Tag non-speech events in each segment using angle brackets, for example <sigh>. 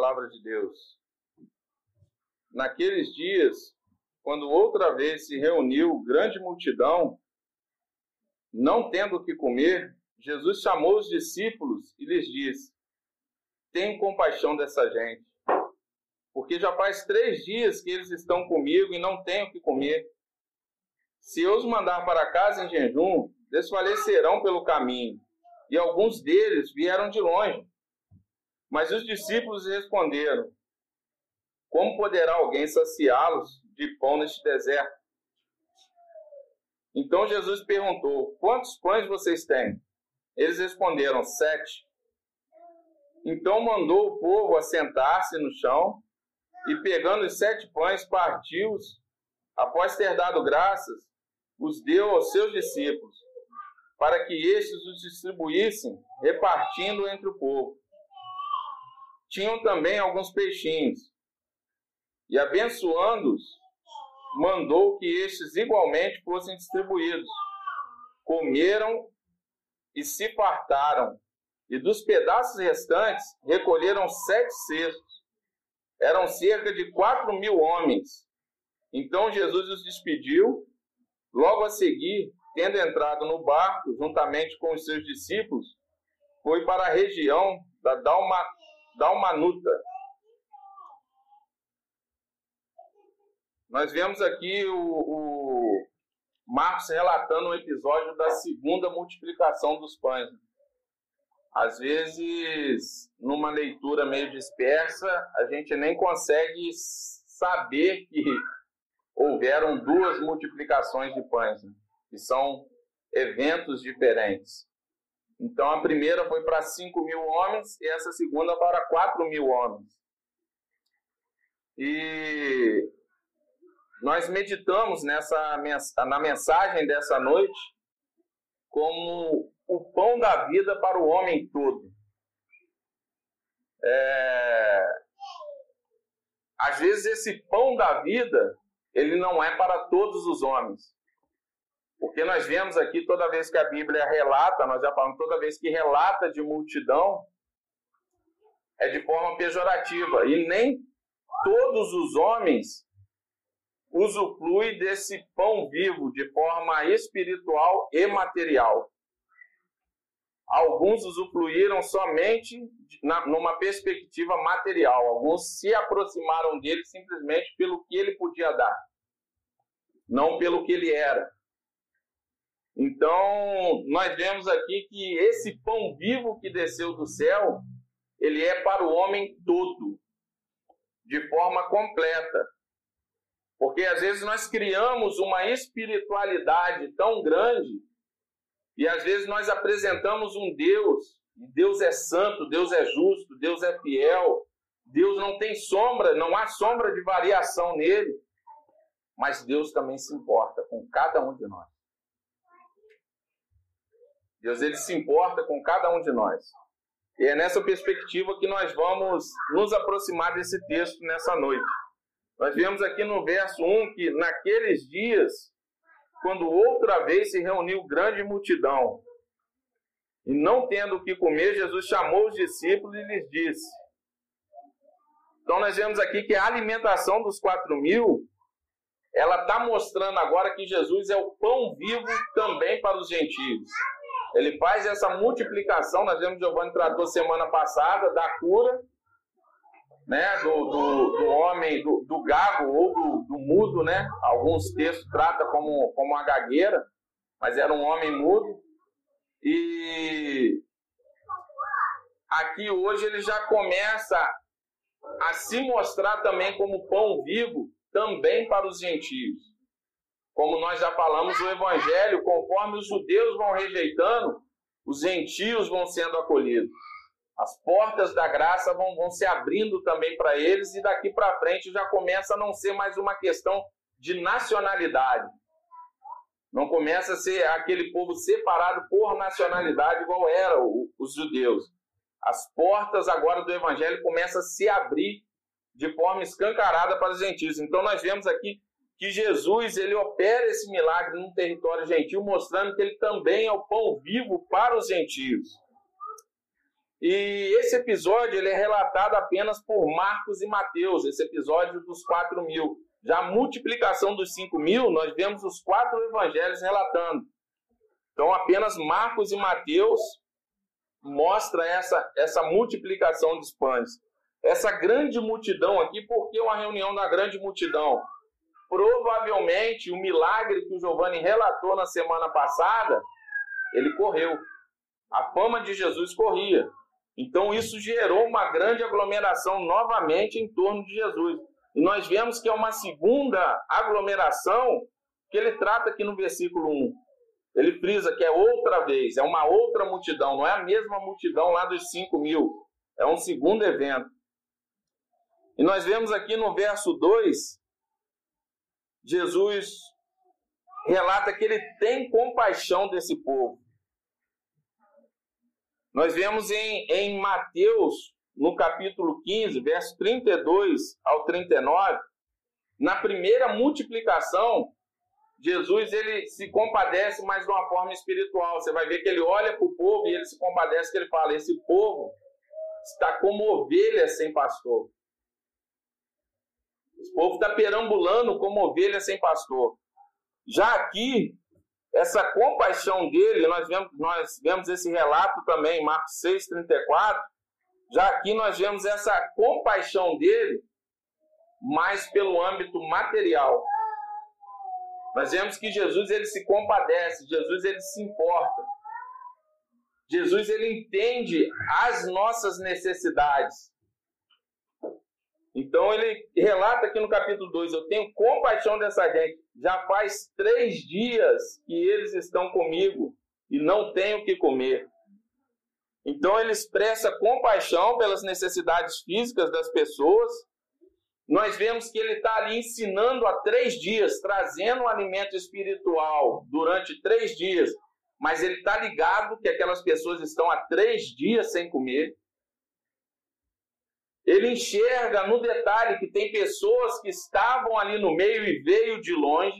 palavra de Deus. Naqueles dias, quando outra vez se reuniu grande multidão, não tendo o que comer, Jesus chamou os discípulos e lhes disse: Tenham compaixão dessa gente, porque já faz três dias que eles estão comigo e não têm o que comer. Se eu os mandar para casa em jejum, desfalecerão pelo caminho, e alguns deles vieram de longe. Mas os discípulos responderam: Como poderá alguém saciá-los de pão neste deserto? Então Jesus perguntou: Quantos pães vocês têm? Eles responderam: Sete. Então mandou o povo assentar-se no chão e, pegando os sete pães, partiu-os. Após ter dado graças, os deu aos seus discípulos, para que estes os distribuíssem, repartindo entre o povo. Tinham também alguns peixinhos, e abençoando-os, mandou que estes igualmente fossem distribuídos. Comeram e se fartaram, e dos pedaços restantes recolheram sete cestos. Eram cerca de quatro mil homens. Então Jesus os despediu Logo a seguir, tendo entrado no barco juntamente com os seus discípulos, foi para a região da Dalma, Dalmanuta. Nós vemos aqui o, o Marcos relatando um episódio da segunda multiplicação dos pães. Às vezes, numa leitura meio dispersa, a gente nem consegue saber que houveram duas multiplicações de pães, né? que são eventos diferentes. Então a primeira foi para 5 mil homens e essa segunda para 4 mil homens. E nós meditamos nessa na mensagem dessa noite como o pão da vida para o homem todo. É... Às vezes esse pão da vida ele não é para todos os homens. Porque nós vemos aqui, toda vez que a Bíblia relata, nós já falamos, toda vez que relata de multidão, é de forma pejorativa. E nem todos os homens usufruem desse pão vivo de forma espiritual e material. Alguns usufruíram somente numa perspectiva material. Alguns se aproximaram dele simplesmente pelo que ele podia dar, não pelo que ele era. Então, nós vemos aqui que esse pão vivo que desceu do céu, ele é para o homem todo, de forma completa. Porque às vezes nós criamos uma espiritualidade tão grande e às vezes nós apresentamos um Deus, e Deus é santo, Deus é justo, Deus é fiel, Deus não tem sombra, não há sombra de variação nele, mas Deus também se importa com cada um de nós. Deus ele se importa com cada um de nós. E é nessa perspectiva que nós vamos nos aproximar desse texto nessa noite. Nós vemos aqui no verso 1 que naqueles dias quando outra vez se reuniu grande multidão. E não tendo o que comer, Jesus chamou os discípulos e lhes disse. Então nós vemos aqui que a alimentação dos quatro mil, ela está mostrando agora que Jesus é o pão vivo também para os gentios. Ele faz essa multiplicação, nós vemos Giovanni tratou semana passada da cura né, do, do, do homem, do, do, gago ou do, do, mudo, né? Alguns textos tratam como, como uma gagueira, mas era um homem mudo. E aqui hoje ele já começa a se mostrar também como pão vivo também para os gentios. Como nós já falamos, o evangelho, conforme os judeus vão rejeitando, os gentios vão sendo acolhidos. As portas da graça vão, vão se abrindo também para eles e daqui para frente já começa a não ser mais uma questão de nacionalidade. Não começa a ser aquele povo separado por nacionalidade igual eram os judeus. As portas agora do evangelho começam a se abrir de forma escancarada para os gentios. Então nós vemos aqui que Jesus ele opera esse milagre num território gentil, mostrando que ele também é o pão vivo para os gentios. E esse episódio ele é relatado apenas por Marcos e Mateus, esse episódio dos 4 mil. Já a multiplicação dos 5 mil, nós vemos os quatro evangelhos relatando. Então, apenas Marcos e Mateus mostra essa, essa multiplicação dos pães. Essa grande multidão aqui, por que uma reunião da grande multidão? Provavelmente o milagre que o Giovanni relatou na semana passada, ele correu. A fama de Jesus corria. Então isso gerou uma grande aglomeração novamente em torno de Jesus. E nós vemos que é uma segunda aglomeração que ele trata aqui no versículo 1. Ele frisa que é outra vez, é uma outra multidão, não é a mesma multidão lá dos 5 mil. É um segundo evento. E nós vemos aqui no verso 2, Jesus relata que ele tem compaixão desse povo. Nós vemos em, em Mateus, no capítulo 15, verso 32 ao 39, na primeira multiplicação, Jesus ele se compadece, mas de uma forma espiritual. Você vai ver que ele olha para o povo e ele se compadece, que ele fala: esse povo está como ovelha sem pastor. Esse povo está perambulando como ovelha sem pastor. Já aqui, essa compaixão dele, nós vemos, nós vemos esse relato também em Marcos 6,34. Já aqui nós vemos essa compaixão dele mais pelo âmbito material. Nós vemos que Jesus ele se compadece, Jesus ele se importa. Jesus ele entende as nossas necessidades. Então ele relata aqui no capítulo 2: Eu tenho compaixão dessa gente. Já faz três dias que eles estão comigo e não tenho o que comer. Então ele expressa compaixão pelas necessidades físicas das pessoas, nós vemos que ele está ali ensinando há três dias, trazendo um alimento espiritual durante três dias, mas ele está ligado que aquelas pessoas estão há três dias sem comer. Ele enxerga no detalhe que tem pessoas que estavam ali no meio e veio de longe.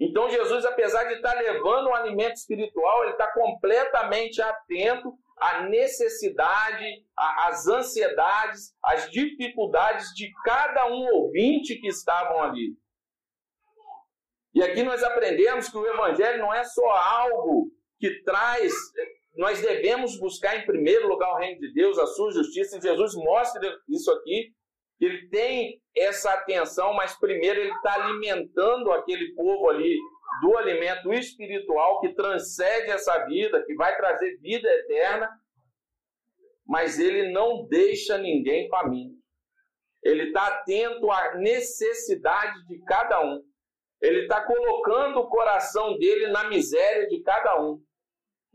Então Jesus, apesar de estar levando um alimento espiritual, ele está completamente atento a necessidade, as ansiedades, as dificuldades de cada um ouvinte que estavam ali. E aqui nós aprendemos que o Evangelho não é só algo que traz, nós devemos buscar em primeiro lugar o reino de Deus, a sua justiça, e Jesus mostra isso aqui, ele tem essa atenção, mas primeiro ele está alimentando aquele povo ali do alimento espiritual que transcende essa vida, que vai trazer vida eterna, mas ele não deixa ninguém faminto. Ele está atento à necessidade de cada um. Ele está colocando o coração dele na miséria de cada um.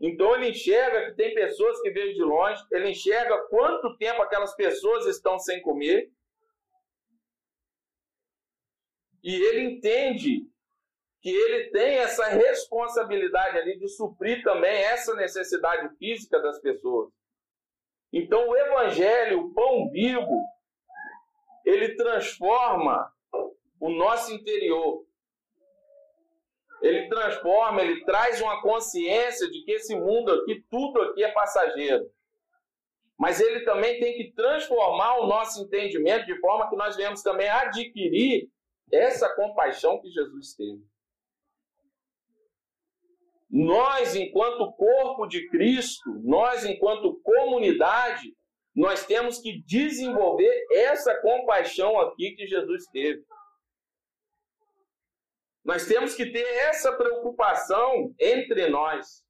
Então ele enxerga que tem pessoas que veio de longe, ele enxerga quanto tempo aquelas pessoas estão sem comer. E ele entende que ele tem essa responsabilidade ali de suprir também essa necessidade física das pessoas. Então o evangelho, o pão vivo, ele transforma o nosso interior. Ele transforma, ele traz uma consciência de que esse mundo aqui, tudo aqui é passageiro. Mas ele também tem que transformar o nosso entendimento de forma que nós venhamos também adquirir essa compaixão que Jesus teve. Nós, enquanto corpo de Cristo, nós, enquanto comunidade, nós temos que desenvolver essa compaixão aqui que Jesus teve. Nós temos que ter essa preocupação entre nós.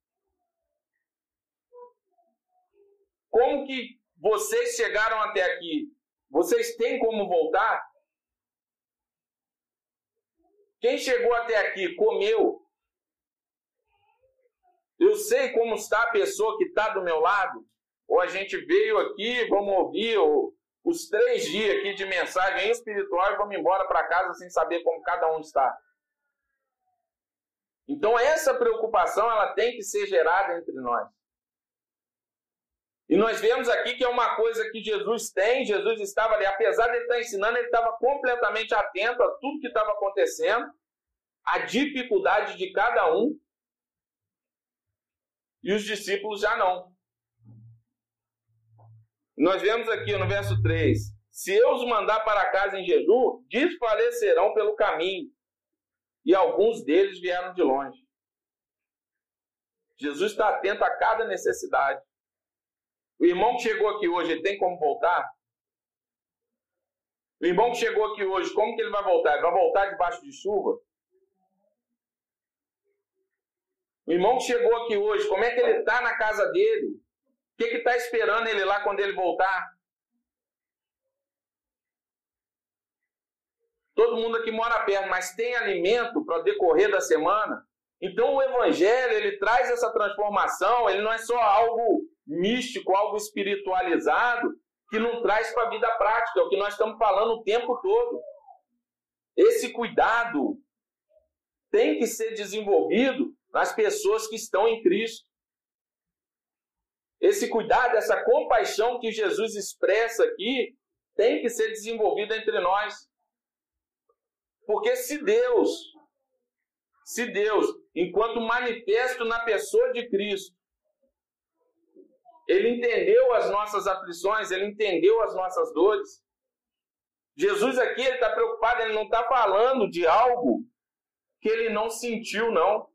Como que vocês chegaram até aqui? Vocês têm como voltar? Quem chegou até aqui comeu, eu sei como está a pessoa que está do meu lado. Ou a gente veio aqui, vamos ouvir os três dias aqui de mensagem espiritual e vamos embora para casa sem saber como cada um está. Então essa preocupação ela tem que ser gerada entre nós. E nós vemos aqui que é uma coisa que Jesus tem, Jesus estava ali, apesar de ele estar ensinando, ele estava completamente atento a tudo que estava acontecendo, a dificuldade de cada um, e os discípulos já não. Nós vemos aqui no verso 3: Se eu os mandar para casa em jejum, desfalecerão pelo caminho, e alguns deles vieram de longe. Jesus está atento a cada necessidade. O irmão que chegou aqui hoje, ele tem como voltar? O irmão que chegou aqui hoje, como que ele vai voltar? Ele vai voltar debaixo de chuva? O irmão que chegou aqui hoje, como é que ele está na casa dele? O que está esperando ele lá quando ele voltar? Todo mundo aqui mora perto, mas tem alimento para decorrer da semana? Então o evangelho, ele traz essa transformação, ele não é só algo místico, algo espiritualizado, que não traz para a vida prática, é o que nós estamos falando o tempo todo. Esse cuidado tem que ser desenvolvido nas pessoas que estão em Cristo. Esse cuidado, essa compaixão que Jesus expressa aqui, tem que ser desenvolvido entre nós. Porque se Deus, se Deus, enquanto manifesto na pessoa de Cristo, ele entendeu as nossas aflições, ele entendeu as nossas dores. Jesus aqui ele está preocupado, ele não está falando de algo que ele não sentiu, não.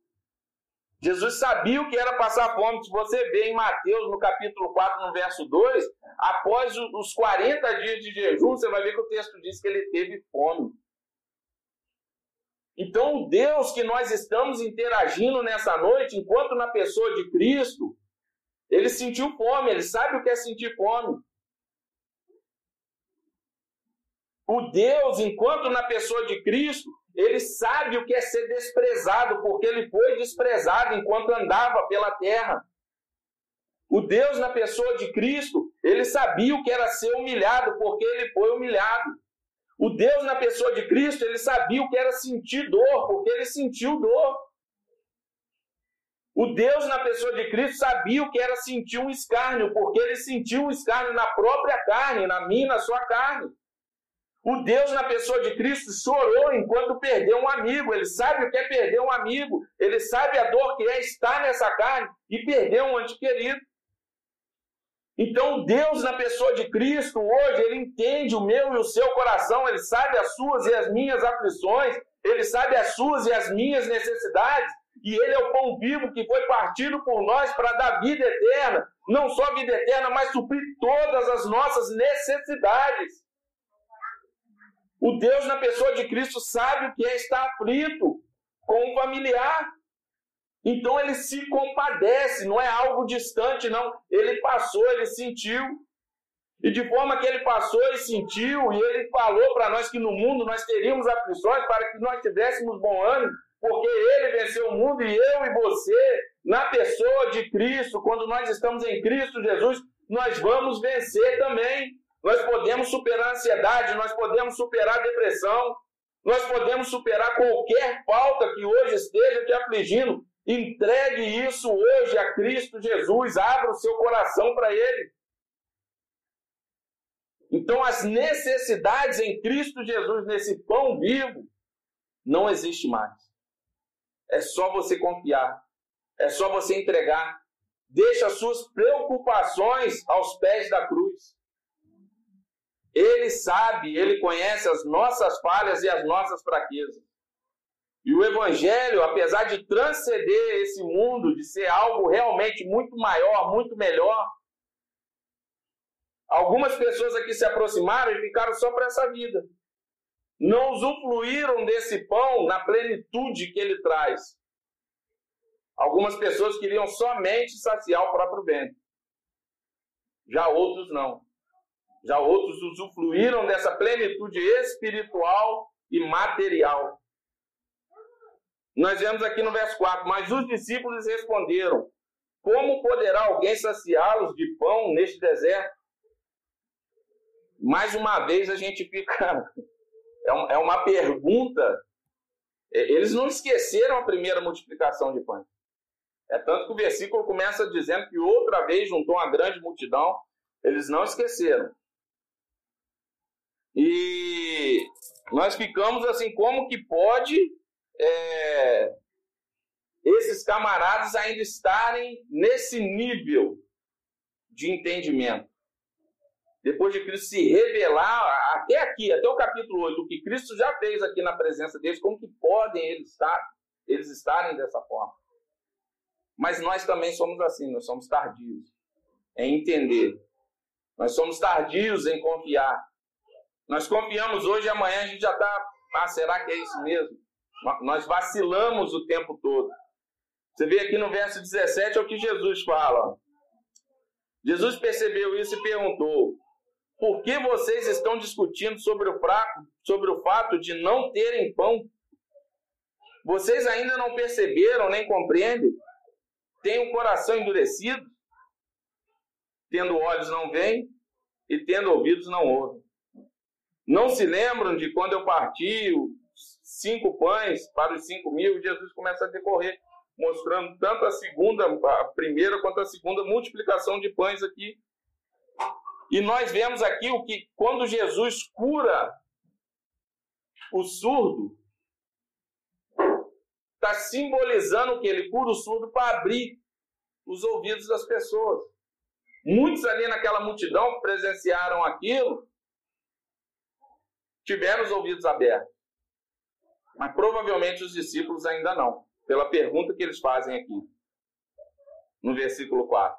Jesus sabia o que era passar fome. Se você vê em Mateus, no capítulo 4, no verso 2, após os 40 dias de jejum, você vai ver que o texto diz que ele teve fome. Então, o Deus que nós estamos interagindo nessa noite, enquanto na pessoa de Cristo, ele sentiu fome, ele sabe o que é sentir fome. O Deus, enquanto na pessoa de Cristo, ele sabe o que é ser desprezado, porque ele foi desprezado enquanto andava pela terra. O Deus na pessoa de Cristo, ele sabia o que era ser humilhado, porque ele foi humilhado. O Deus na pessoa de Cristo, ele sabia o que era sentir dor, porque ele sentiu dor. O Deus na pessoa de Cristo sabia o que era sentir um escárnio, porque ele sentiu um escárnio na própria carne, na minha, na sua carne. O Deus na pessoa de Cristo chorou enquanto perdeu um amigo. Ele sabe o que é perder um amigo. Ele sabe a dor que é estar nessa carne e perder um ente querido. Então, Deus na pessoa de Cristo hoje, ele entende o meu e o seu coração, ele sabe as suas e as minhas aflições, ele sabe as suas e as minhas necessidades, e ele é o pão vivo que foi partido por nós para dar vida eterna, não só vida eterna, mas suprir todas as nossas necessidades. O Deus na pessoa de Cristo sabe o que é estar aflito com um familiar. Então ele se compadece, não é algo distante, não. Ele passou, ele sentiu. E de forma que ele passou e sentiu, e ele falou para nós que no mundo nós teríamos aflições para que nós tivéssemos bom ânimo, porque ele venceu o mundo e eu e você, na pessoa de Cristo, quando nós estamos em Cristo Jesus, nós vamos vencer também. Nós podemos superar a ansiedade, nós podemos superar a depressão, nós podemos superar qualquer falta que hoje esteja te afligindo. Entregue isso hoje a Cristo Jesus, abra o seu coração para Ele. Então, as necessidades em Cristo Jesus, nesse pão vivo, não existe mais. É só você confiar, é só você entregar. Deixa as suas preocupações aos pés da cruz. Ele sabe, ele conhece as nossas falhas e as nossas fraquezas. E o Evangelho, apesar de transcender esse mundo, de ser algo realmente muito maior, muito melhor, algumas pessoas aqui se aproximaram e ficaram só para essa vida. Não usufruíram desse pão na plenitude que ele traz. Algumas pessoas queriam somente saciar o próprio ventre. Já outros não. Já outros usufruíram dessa plenitude espiritual e material. Nós vemos aqui no verso 4: Mas os discípulos responderam: Como poderá alguém saciá-los de pão neste deserto? Mais uma vez a gente fica. <laughs> É, é uma pergunta. É, eles não esqueceram a primeira multiplicação de pães. É tanto que o versículo começa dizendo que outra vez juntou uma grande multidão. Eles não esqueceram. E nós ficamos assim, como que pode é, esses camaradas ainda estarem nesse nível de entendimento? depois de Cristo se revelar até aqui, até o capítulo 8, o que Cristo já fez aqui na presença deles, como que podem eles estar, eles estarem dessa forma? Mas nós também somos assim, nós somos tardios em entender. Nós somos tardios em confiar. Nós confiamos hoje e amanhã a gente já está, ah, será que é isso mesmo? Nós vacilamos o tempo todo. Você vê aqui no verso 17 é o que Jesus fala. Jesus percebeu isso e perguntou: por que vocês estão discutindo sobre o, fraco, sobre o fato de não terem pão? Vocês ainda não perceberam nem compreendem? Têm o um coração endurecido? Tendo olhos não veem e tendo ouvidos não ouvem. Não se lembram de quando eu parti cinco pães para os cinco mil? Jesus começa a decorrer, mostrando tanto a segunda, a primeira quanto a segunda multiplicação de pães aqui e nós vemos aqui o que quando Jesus cura o surdo, está simbolizando que ele cura o surdo para abrir os ouvidos das pessoas. Muitos ali naquela multidão presenciaram aquilo tiveram os ouvidos abertos. Mas provavelmente os discípulos ainda não, pela pergunta que eles fazem aqui, no versículo 4.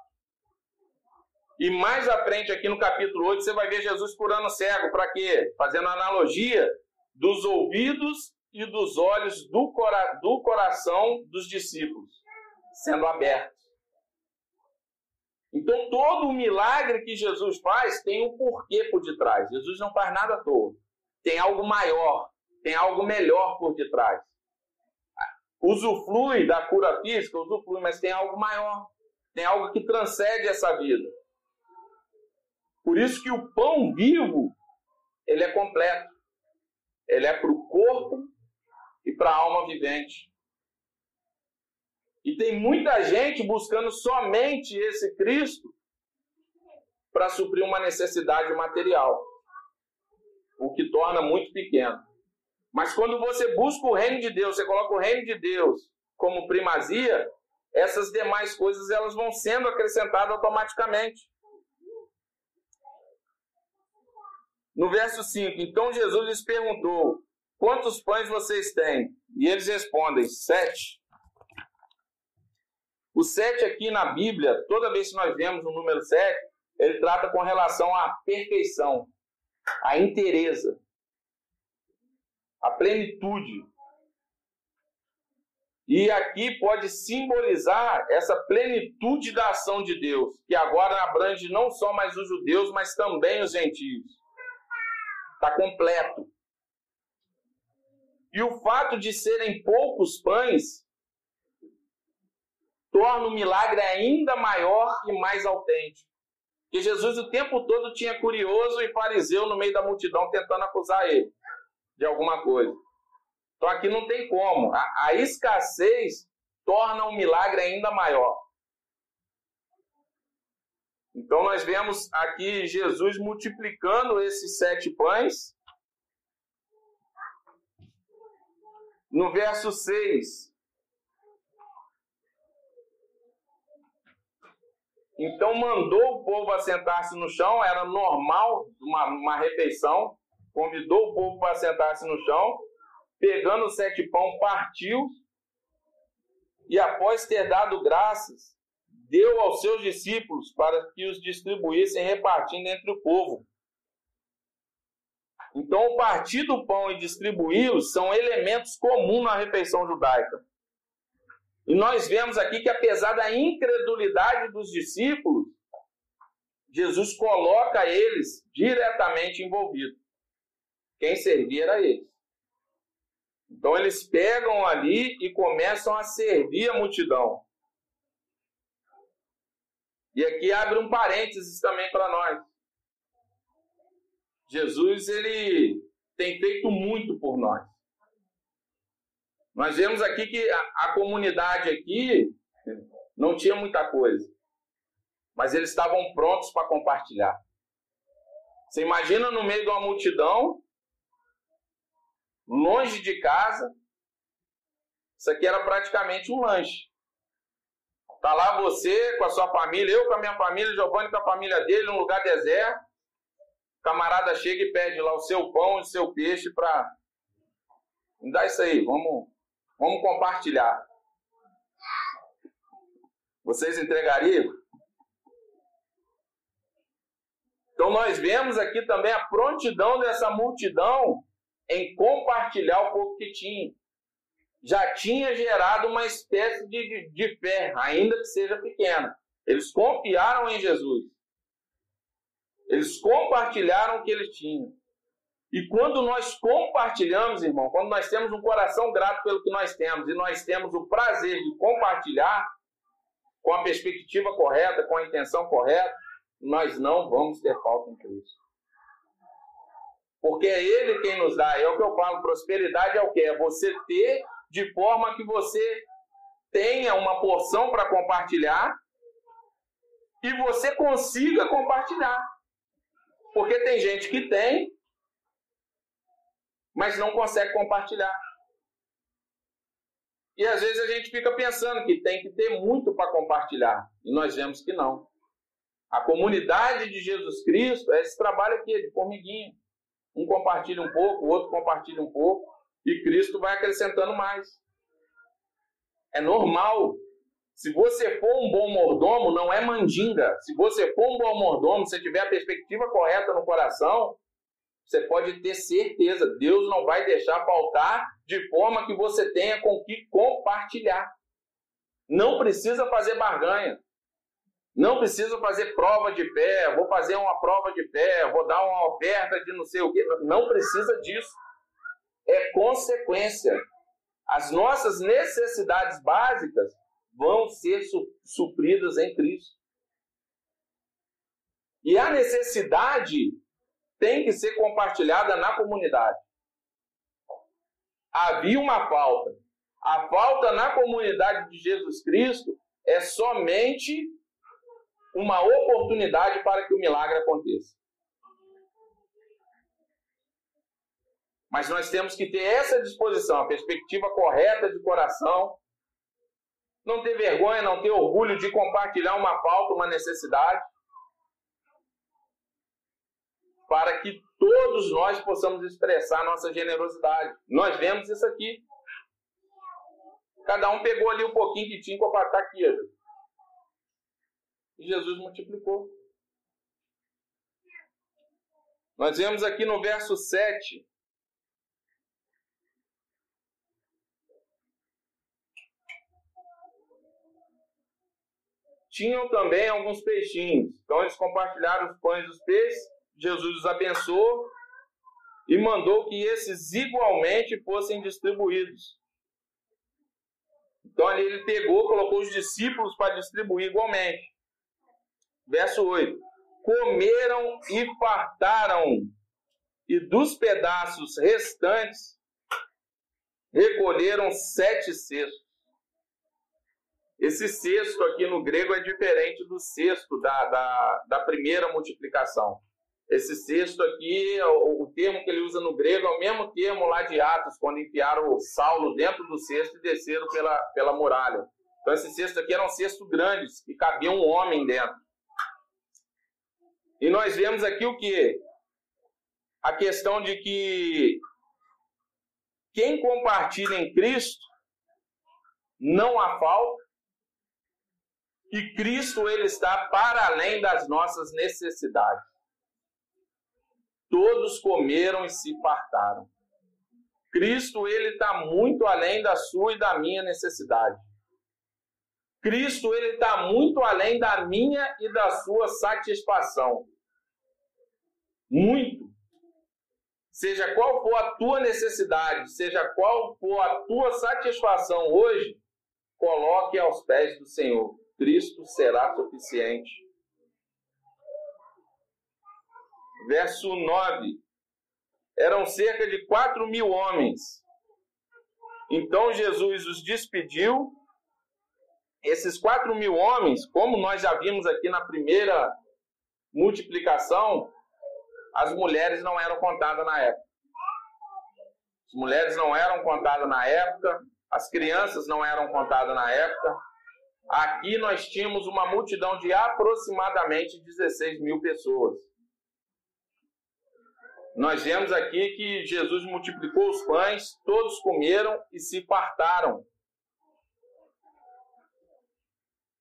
E mais à frente, aqui no capítulo 8, você vai ver Jesus curando cego. Para quê? Fazendo analogia dos ouvidos e dos olhos do, cora do coração dos discípulos sendo abertos. Então, todo o milagre que Jesus faz tem um porquê por detrás. Jesus não faz nada à toa. Tem algo maior, tem algo melhor por detrás. Usufrui da cura física, usufrui, mas tem algo maior. Tem algo que transcende essa vida. Por isso que o pão vivo, ele é completo. Ele é para o corpo e para a alma vivente. E tem muita gente buscando somente esse Cristo para suprir uma necessidade material, o que torna muito pequeno. Mas quando você busca o reino de Deus, você coloca o reino de Deus como primazia, essas demais coisas elas vão sendo acrescentadas automaticamente. No verso 5, então Jesus lhes perguntou: Quantos pães vocês têm? E eles respondem: Sete. O sete aqui na Bíblia, toda vez que nós vemos o número sete, ele trata com relação à perfeição, à inteireza, à plenitude. E aqui pode simbolizar essa plenitude da ação de Deus, que agora abrange não só mais os judeus, mas também os gentios. Está completo. E o fato de serem poucos pães torna o milagre ainda maior e mais autêntico. Porque Jesus o tempo todo tinha curioso e fariseu no meio da multidão tentando acusar ele de alguma coisa. Então aqui não tem como. A, a escassez torna o milagre ainda maior. Então nós vemos aqui Jesus multiplicando esses sete pães. No verso 6. Então mandou o povo assentar-se no chão, era normal uma, uma refeição. Convidou o povo para sentar-se no chão, pegando os sete pão, partiu e após ter dado graças, deu aos seus discípulos para que os distribuíssem repartindo entre o povo. Então, o partir do pão e distribuí-los são elementos comuns na refeição judaica. E nós vemos aqui que, apesar da incredulidade dos discípulos, Jesus coloca eles diretamente envolvidos. Quem servia era eles. Então, eles pegam ali e começam a servir a multidão. E aqui abre um parênteses também para nós. Jesus ele tem feito muito por nós. Nós vemos aqui que a, a comunidade aqui não tinha muita coisa, mas eles estavam prontos para compartilhar. Você imagina no meio de uma multidão, longe de casa, isso aqui era praticamente um lanche. Tá lá você com a sua família, eu com a minha família, Giovanni com a família dele, num lugar deserto. O camarada chega e pede lá o seu pão e o seu peixe para. Me dá isso aí, vamos, vamos compartilhar. Vocês entregariam? Então nós vemos aqui também a prontidão dessa multidão em compartilhar o pouco que tinha. Já tinha gerado uma espécie de, de fé, ainda que seja pequena. Eles confiaram em Jesus. Eles compartilharam o que eles tinham. E quando nós compartilhamos, irmão, quando nós temos um coração grato pelo que nós temos e nós temos o prazer de compartilhar com a perspectiva correta, com a intenção correta, nós não vamos ter falta em Cristo. Porque é Ele quem nos dá. É o que eu falo, prosperidade é o que? É você ter de forma que você tenha uma porção para compartilhar e você consiga compartilhar. Porque tem gente que tem, mas não consegue compartilhar. E às vezes a gente fica pensando que tem que ter muito para compartilhar. E nós vemos que não. A comunidade de Jesus Cristo é esse trabalho aqui, de formiguinha. Um compartilha um pouco, o outro compartilha um pouco, e Cristo vai acrescentando mais. É normal se você for um bom mordomo, não é mandinga. Se você for um bom mordomo, se tiver a perspectiva correta no coração, você pode ter certeza, Deus não vai deixar faltar de forma que você tenha com que compartilhar. Não precisa fazer barganha. Não precisa fazer prova de fé, vou fazer uma prova de fé, vou dar uma oferta de não sei o quê. Não precisa disso. É consequência. As nossas necessidades básicas vão ser supridas em Cristo. E a necessidade tem que ser compartilhada na comunidade. Havia uma falta. A falta na comunidade de Jesus Cristo é somente uma oportunidade para que o milagre aconteça. Mas nós temos que ter essa disposição, a perspectiva correta de coração, não ter vergonha, não ter orgulho de compartilhar uma falta, uma necessidade, para que todos nós possamos expressar nossa generosidade. Nós vemos isso aqui. Cada um pegou ali um pouquinho que tinha para estar aqui. E Jesus multiplicou. Nós vemos aqui no verso 7 tinham também alguns peixinhos. Então eles compartilharam os pães e os peixes. Jesus os abençoou e mandou que esses igualmente fossem distribuídos. Então ali ele pegou, colocou os discípulos para distribuir igualmente. Verso 8: Comeram e fartaram, e dos pedaços restantes recolheram sete cestos. Esse sexto aqui no grego é diferente do sexto da, da, da primeira multiplicação. Esse sexto aqui, o, o, termo que ele usa no grego é o mesmo termo lá de Atos, quando enfiaram o Saulo dentro do cesto e desceram pela, pela muralha. Então esse cesto aqui era um cesto grande, e cabia um homem dentro. E nós vemos aqui o que? A questão de que quem compartilha em Cristo não há falta, que Cristo ele está para além das nossas necessidades. Todos comeram e se fartaram. Cristo ele está muito além da sua e da minha necessidade. Cristo ele está muito além da minha e da sua satisfação. Muito. Seja qual for a tua necessidade, seja qual for a tua satisfação hoje, coloque aos pés do Senhor. Cristo será suficiente. Verso 9. Eram cerca de quatro mil homens. Então Jesus os despediu. Esses quatro mil homens, como nós já vimos aqui na primeira multiplicação, as mulheres não eram contadas na época. As mulheres não eram contadas na época, as crianças não eram contadas na época, Aqui nós tínhamos uma multidão de aproximadamente 16 mil pessoas. nós vemos aqui que Jesus multiplicou os pães, todos comeram e se fartaram.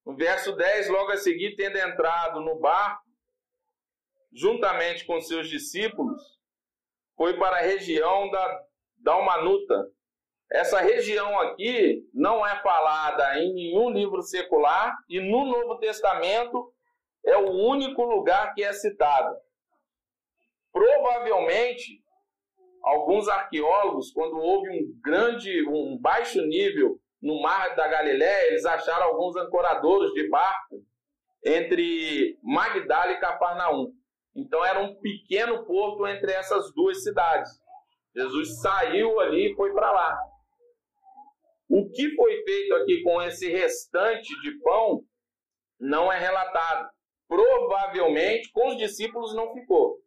No verso 10, logo a seguir, tendo entrado no barco, juntamente com seus discípulos, foi para a região da Dalmanuta. Essa região aqui não é falada em nenhum livro secular e no Novo Testamento é o único lugar que é citado. Provavelmente, alguns arqueólogos, quando houve um grande, um baixo nível no mar da Galiléia, eles acharam alguns ancoradores de barco entre Magdala e Cafarnaum. Então era um pequeno porto entre essas duas cidades. Jesus saiu ali e foi para lá. O que foi feito aqui com esse restante de pão não é relatado. Provavelmente com os discípulos não ficou.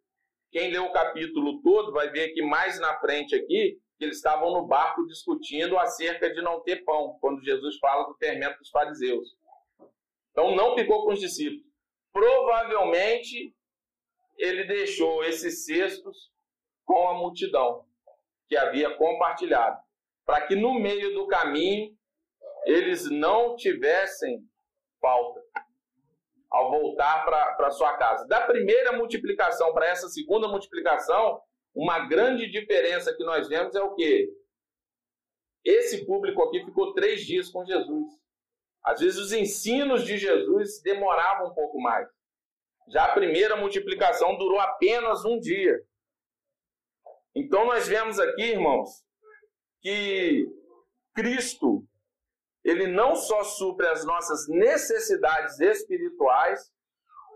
Quem leu o capítulo todo vai ver que mais na frente aqui que eles estavam no barco discutindo acerca de não ter pão, quando Jesus fala do fermento dos fariseus. Então não ficou com os discípulos. Provavelmente ele deixou esses cestos com a multidão que havia compartilhado, para que no meio do caminho eles não tivessem falta ao voltar para sua casa. Da primeira multiplicação para essa segunda multiplicação, uma grande diferença que nós vemos é o que? Esse público aqui ficou três dias com Jesus. Às vezes os ensinos de Jesus demoravam um pouco mais. Já a primeira multiplicação durou apenas um dia. Então nós vemos aqui, irmãos, que Cristo ele não só supre as nossas necessidades espirituais,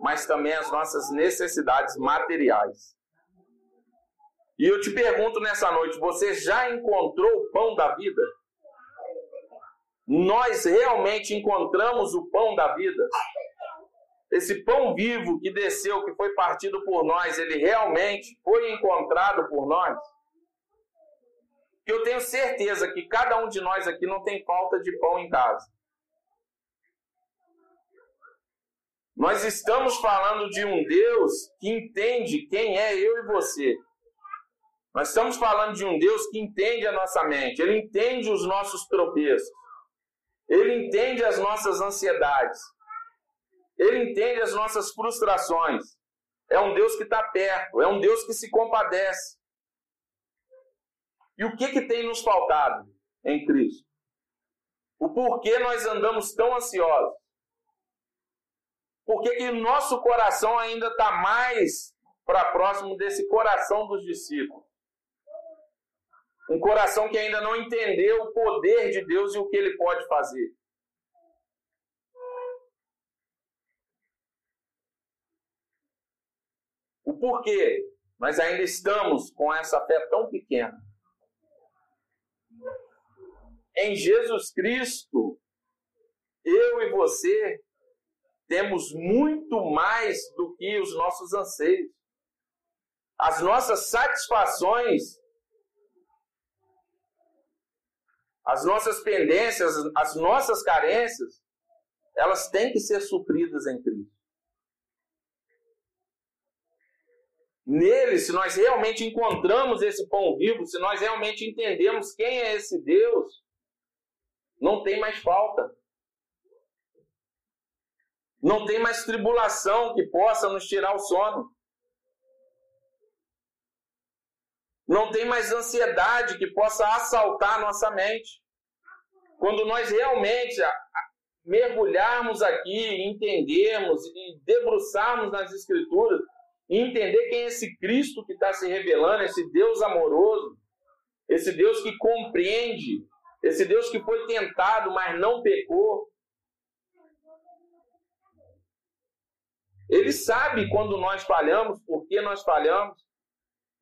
mas também as nossas necessidades materiais. E eu te pergunto nessa noite: você já encontrou o pão da vida? Nós realmente encontramos o pão da vida? Esse pão vivo que desceu, que foi partido por nós, ele realmente foi encontrado por nós? Eu tenho certeza que cada um de nós aqui não tem falta de pão em casa. Nós estamos falando de um Deus que entende quem é eu e você. Nós estamos falando de um Deus que entende a nossa mente, ele entende os nossos tropeços, ele entende as nossas ansiedades, ele entende as nossas frustrações. É um Deus que está perto, é um Deus que se compadece. E o que, que tem nos faltado em Cristo? O porquê nós andamos tão ansiosos? Por que, que nosso coração ainda está mais para próximo desse coração dos discípulos? Um coração que ainda não entendeu o poder de Deus e o que ele pode fazer. O porquê nós ainda estamos com essa fé tão pequena. Em Jesus Cristo, eu e você temos muito mais do que os nossos anseios. As nossas satisfações as nossas pendências, as nossas carências, elas têm que ser supridas em Cristo. Nele, se nós realmente encontramos esse pão vivo, se nós realmente entendemos quem é esse Deus, não tem mais falta. Não tem mais tribulação que possa nos tirar o sono. Não tem mais ansiedade que possa assaltar nossa mente. Quando nós realmente mergulharmos aqui, entendermos e debruçarmos nas Escrituras, e entender quem é esse Cristo que está se revelando, esse Deus amoroso, esse Deus que compreende, esse Deus que foi tentado, mas não pecou. Ele sabe quando nós falhamos, por que nós falhamos.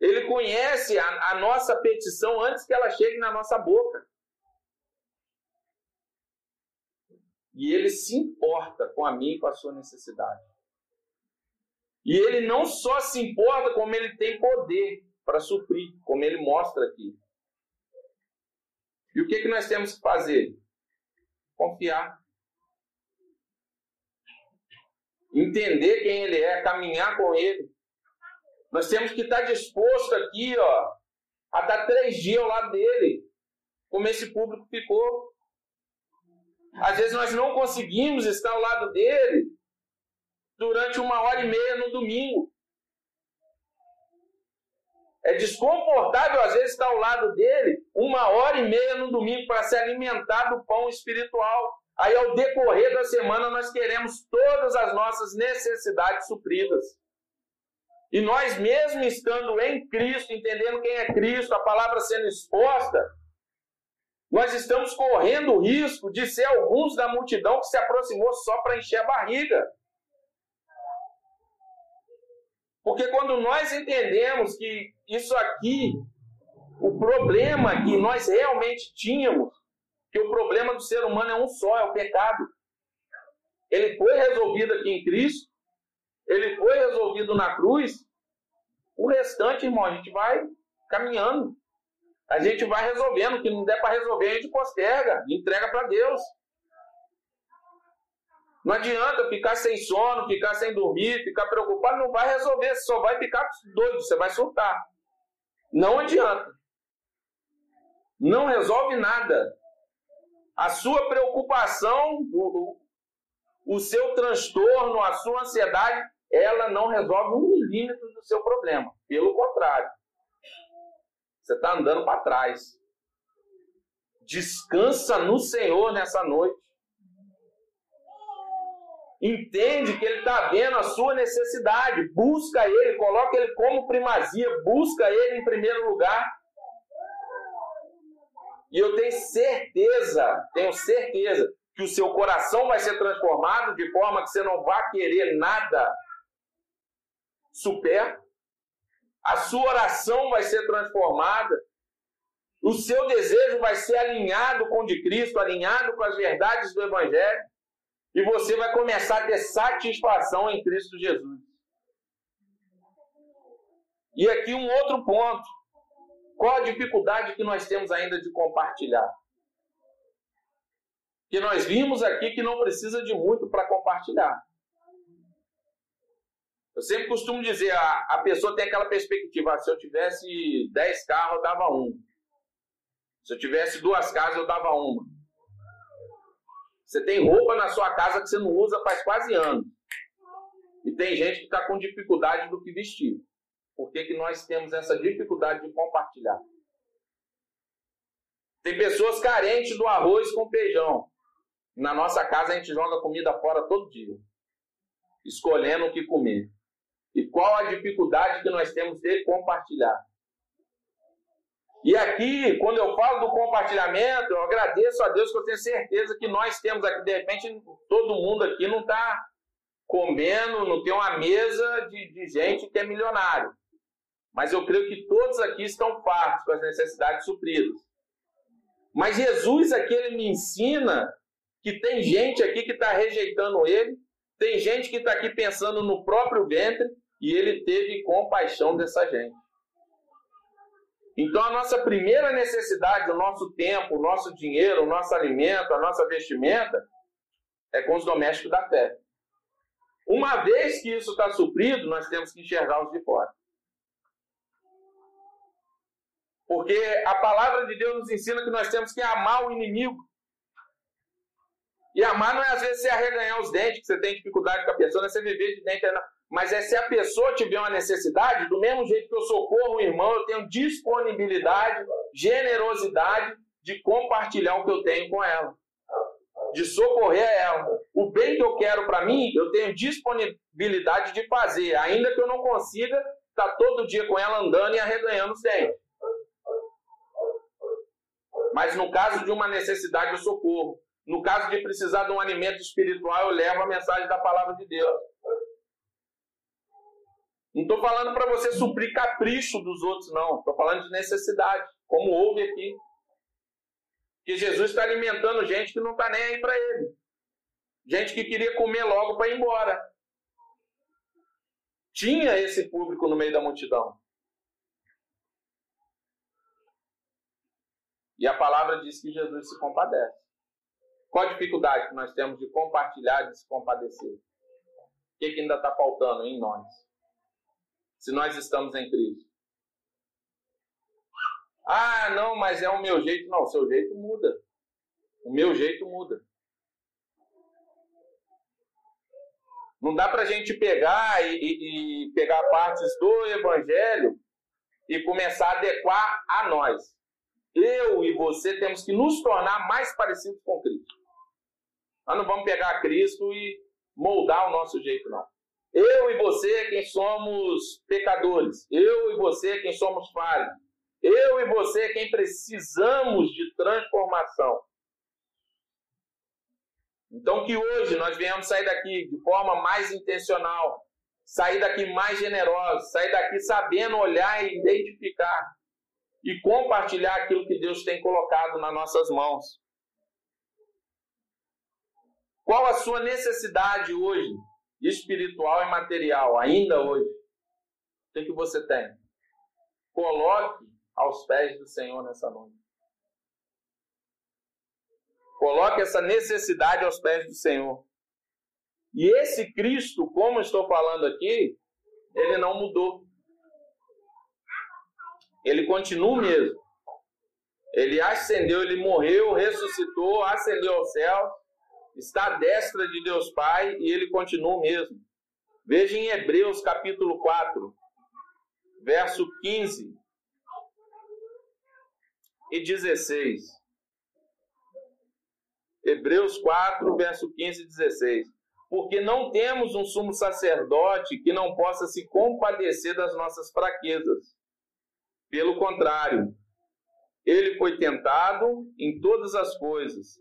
Ele conhece a, a nossa petição antes que ela chegue na nossa boca. E ele se importa com a minha e com a sua necessidade. E ele não só se importa, como ele tem poder para suprir, como ele mostra aqui. E o que, que nós temos que fazer? Confiar. Entender quem ele é, caminhar com ele. Nós temos que estar disposto aqui, ó, a estar três dias ao lado dele, como esse público ficou. Às vezes nós não conseguimos estar ao lado dele durante uma hora e meia no domingo. É desconfortável, às vezes, estar ao lado dele uma hora e meia no domingo para se alimentar do pão espiritual. Aí, ao decorrer da semana, nós queremos todas as nossas necessidades supridas. E nós, mesmo estando em Cristo, entendendo quem é Cristo, a palavra sendo exposta, nós estamos correndo o risco de ser alguns da multidão que se aproximou só para encher a barriga. Porque quando nós entendemos que isso aqui, o problema que nós realmente tínhamos, que o problema do ser humano é um só, é o pecado. Ele foi resolvido aqui em Cristo, ele foi resolvido na cruz. O restante, irmão, a gente vai caminhando. A gente vai resolvendo. O que não der para resolver, a gente posterga, entrega para Deus. Não adianta ficar sem sono, ficar sem dormir, ficar preocupado, não vai resolver, só vai ficar doido, você vai surtar. Não adianta. Não resolve nada. A sua preocupação, o, o seu transtorno, a sua ansiedade, ela não resolve um milímetro do seu problema. Pelo contrário, você está andando para trás. Descansa no Senhor nessa noite. Entende que Ele está vendo a sua necessidade. Busca Ele, coloca Ele como primazia. Busca Ele em primeiro lugar. E eu tenho certeza, tenho certeza, que o seu coração vai ser transformado de forma que você não vai querer nada super. A sua oração vai ser transformada. O seu desejo vai ser alinhado com o de Cristo, alinhado com as verdades do Evangelho e você vai começar a ter satisfação em Cristo Jesus. E aqui um outro ponto. Qual a dificuldade que nós temos ainda de compartilhar? Que nós vimos aqui que não precisa de muito para compartilhar. Eu sempre costumo dizer, a, a pessoa tem aquela perspectiva, ah, se eu tivesse 10 carros, eu dava um. Se eu tivesse duas casas, eu dava uma. Você tem roupa na sua casa que você não usa faz quase anos. E tem gente que está com dificuldade do que vestir. Por que, que nós temos essa dificuldade de compartilhar? Tem pessoas carentes do arroz com feijão. Na nossa casa a gente joga comida fora todo dia, escolhendo o que comer. E qual a dificuldade que nós temos de compartilhar? E aqui, quando eu falo do compartilhamento, eu agradeço a Deus que eu tenho certeza que nós temos aqui, de repente, todo mundo aqui não está comendo, não tem uma mesa de, de gente que é milionário. Mas eu creio que todos aqui estão fartos com as necessidades supridas. Mas Jesus aqui, ele me ensina que tem gente aqui que está rejeitando ele, tem gente que está aqui pensando no próprio ventre, e ele teve compaixão dessa gente. Então, a nossa primeira necessidade, o nosso tempo, o nosso dinheiro, o nosso alimento, a nossa vestimenta, é com os domésticos da fé. Uma vez que isso está suprido, nós temos que enxergar os de fora. Porque a palavra de Deus nos ensina que nós temos que amar o inimigo. E amar não é às vezes você arreganhar os dentes, que você tem dificuldade com a pessoa, não é você viver de dente. Mas é se a pessoa tiver uma necessidade, do mesmo jeito que eu socorro o irmão, eu tenho disponibilidade, generosidade de compartilhar o que eu tenho com ela, de socorrer a ela. O bem que eu quero para mim, eu tenho disponibilidade de fazer, ainda que eu não consiga estar tá todo dia com ela andando e arreganhando os dentes. Mas no caso de uma necessidade, eu socorro. No caso de precisar de um alimento espiritual, eu levo a mensagem da palavra de Deus. Não estou falando para você suprir capricho dos outros, não. Estou falando de necessidade, como houve aqui. Que Jesus está alimentando gente que não está nem aí para ele. Gente que queria comer logo para ir embora. Tinha esse público no meio da multidão. E a palavra diz que Jesus se compadece. Qual a dificuldade que nós temos de compartilhar, de se compadecer? O que, que ainda está faltando em nós? Se nós estamos em Cristo. Ah, não, mas é o meu jeito. Não, o seu jeito muda. O meu jeito muda. Não dá para a gente pegar e, e, e, pegar partes do Evangelho e começar a adequar a nós. Eu e você temos que nos tornar mais parecidos com Cristo. Nós não vamos pegar Cristo e moldar o nosso jeito, não. Eu e você, quem somos pecadores. Eu e você, quem somos falhos. Eu e você, quem precisamos de transformação. Então, que hoje nós venhamos sair daqui de forma mais intencional, sair daqui mais generosos, sair daqui sabendo olhar e identificar e compartilhar aquilo que Deus tem colocado nas nossas mãos. Qual a sua necessidade hoje, espiritual e material, ainda hoje? O que, que você tem? Coloque aos pés do Senhor nessa noite. Coloque essa necessidade aos pés do Senhor. E esse Cristo, como estou falando aqui, ele não mudou. Ele continua mesmo. Ele ascendeu, ele morreu, ressuscitou, ascendeu ao céu, está à destra de Deus Pai e ele continua o mesmo. Veja em Hebreus capítulo 4, verso 15 e 16. Hebreus 4, verso 15 e 16. Porque não temos um sumo sacerdote que não possa se compadecer das nossas fraquezas. Pelo contrário, ele foi tentado em todas as coisas,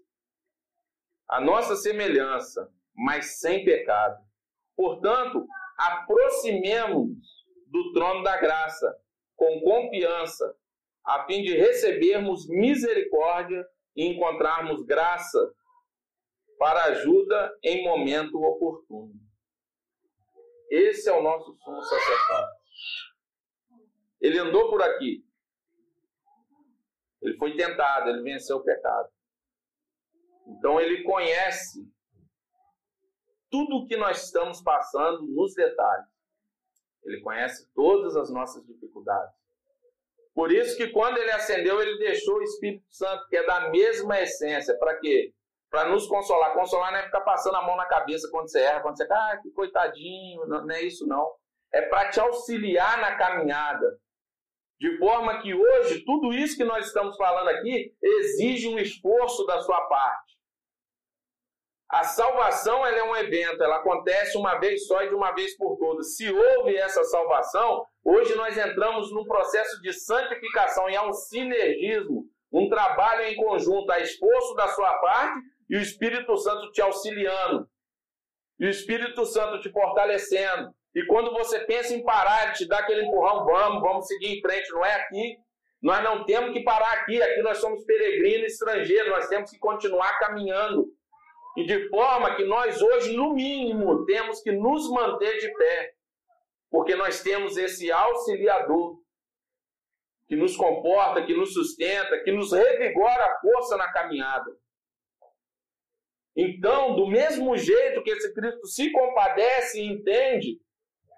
a nossa semelhança, mas sem pecado. Portanto, aproximemos do trono da graça com confiança, a fim de recebermos misericórdia e encontrarmos graça para ajuda em momento oportuno. Esse é o nosso sumo sacerdote. Ele andou por aqui. Ele foi tentado, ele venceu o pecado. Então ele conhece tudo o que nós estamos passando nos detalhes. Ele conhece todas as nossas dificuldades. Por isso que quando ele acendeu, ele deixou o Espírito Santo, que é da mesma essência. Para quê? Para nos consolar. Consolar não é ficar passando a mão na cabeça quando você erra, quando você, ah, que coitadinho, não, não é isso não. É para te auxiliar na caminhada. De forma que hoje, tudo isso que nós estamos falando aqui exige um esforço da sua parte. A salvação é um evento, ela acontece uma vez só e de uma vez por todas. Se houve essa salvação, hoje nós entramos num processo de santificação e há um sinergismo, um trabalho em conjunto, a esforço da sua parte e o Espírito Santo te auxiliando, e o Espírito Santo te fortalecendo. E quando você pensa em parar, ele te dá aquele empurrão, vamos, vamos seguir em frente, não é aqui. Nós não temos que parar aqui, aqui nós somos peregrinos estrangeiros, nós temos que continuar caminhando e de forma que nós hoje, no mínimo, temos que nos manter de pé, porque nós temos esse auxiliador que nos comporta, que nos sustenta, que nos revigora a força na caminhada. Então, do mesmo jeito que esse Cristo se compadece e entende,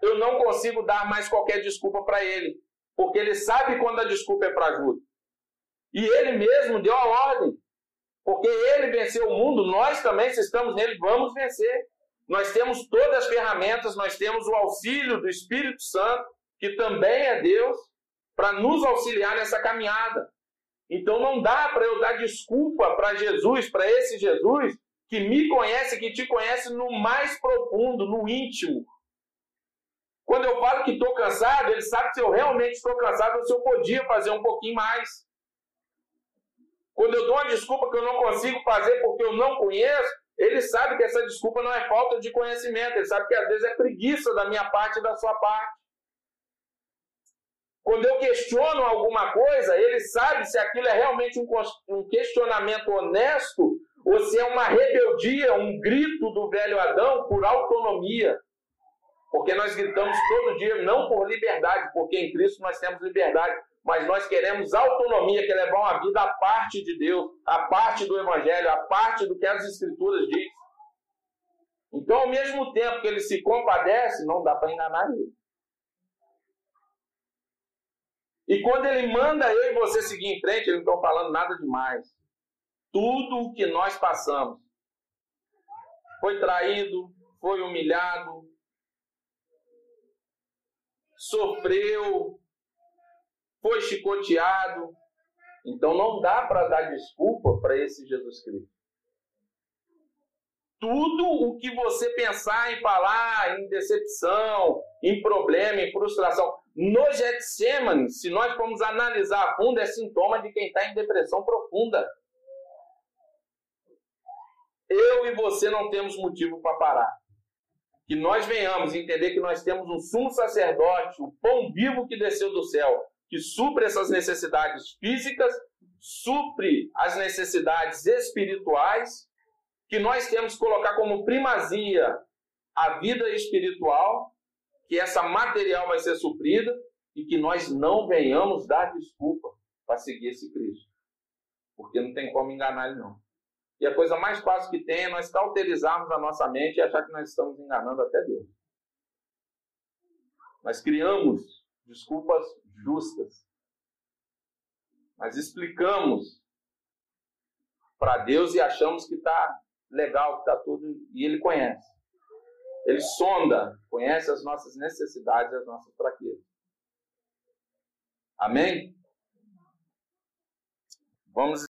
eu não consigo dar mais qualquer desculpa para ele, porque ele sabe quando a desculpa é para ajuda. E ele mesmo deu a ordem. Porque ele venceu o mundo, nós também, se estamos nele, vamos vencer. Nós temos todas as ferramentas, nós temos o auxílio do Espírito Santo, que também é Deus, para nos auxiliar nessa caminhada. Então não dá para eu dar desculpa para Jesus, para esse Jesus que me conhece, que te conhece no mais profundo, no íntimo. Quando eu falo que estou cansado, ele sabe se eu realmente estou cansado ou se eu podia fazer um pouquinho mais. Quando eu dou uma desculpa que eu não consigo fazer porque eu não conheço, ele sabe que essa desculpa não é falta de conhecimento, ele sabe que às vezes é preguiça da minha parte e da sua parte. Quando eu questiono alguma coisa, ele sabe se aquilo é realmente um questionamento honesto ou se é uma rebeldia, um grito do velho Adão por autonomia. Porque nós gritamos todo dia não por liberdade, porque em Cristo nós temos liberdade, mas nós queremos autonomia, que é levar uma vida à parte de Deus, à parte do Evangelho, à parte do que as Escrituras dizem. Então, ao mesmo tempo que ele se compadece, não dá para enganar ele. E quando ele manda eu e você seguir em frente, ele não está falando nada demais. Tudo o que nós passamos. Foi traído, foi humilhado, sofreu, foi chicoteado. Então não dá para dar desculpa para esse Jesus Cristo. Tudo o que você pensar em falar, em decepção, em problema, em frustração, no Getsemane, se nós formos analisar a fundo, é sintoma de quem está em depressão profunda. Eu e você não temos motivo para parar. Que nós venhamos entender que nós temos um sumo sacerdote, o pão vivo que desceu do céu, que supre essas necessidades físicas, supre as necessidades espirituais, que nós temos que colocar como primazia a vida espiritual, que essa material vai ser suprida e que nós não venhamos dar desculpa para seguir esse Cristo. Porque não tem como enganar ele não. E a coisa mais fácil que tem é nós cauterizarmos a nossa mente e achar que nós estamos enganando até Deus. Nós criamos desculpas justas. Mas explicamos para Deus e achamos que está legal, que está tudo, e Ele conhece. Ele sonda, conhece as nossas necessidades e as nossas fraquezas. Amém? Vamos